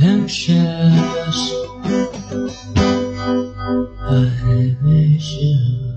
Anxious, I miss you.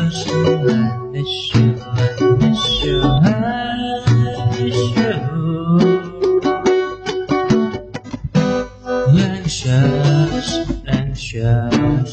Anxious, I miss you, I miss you, I miss you. Anxious, anxious,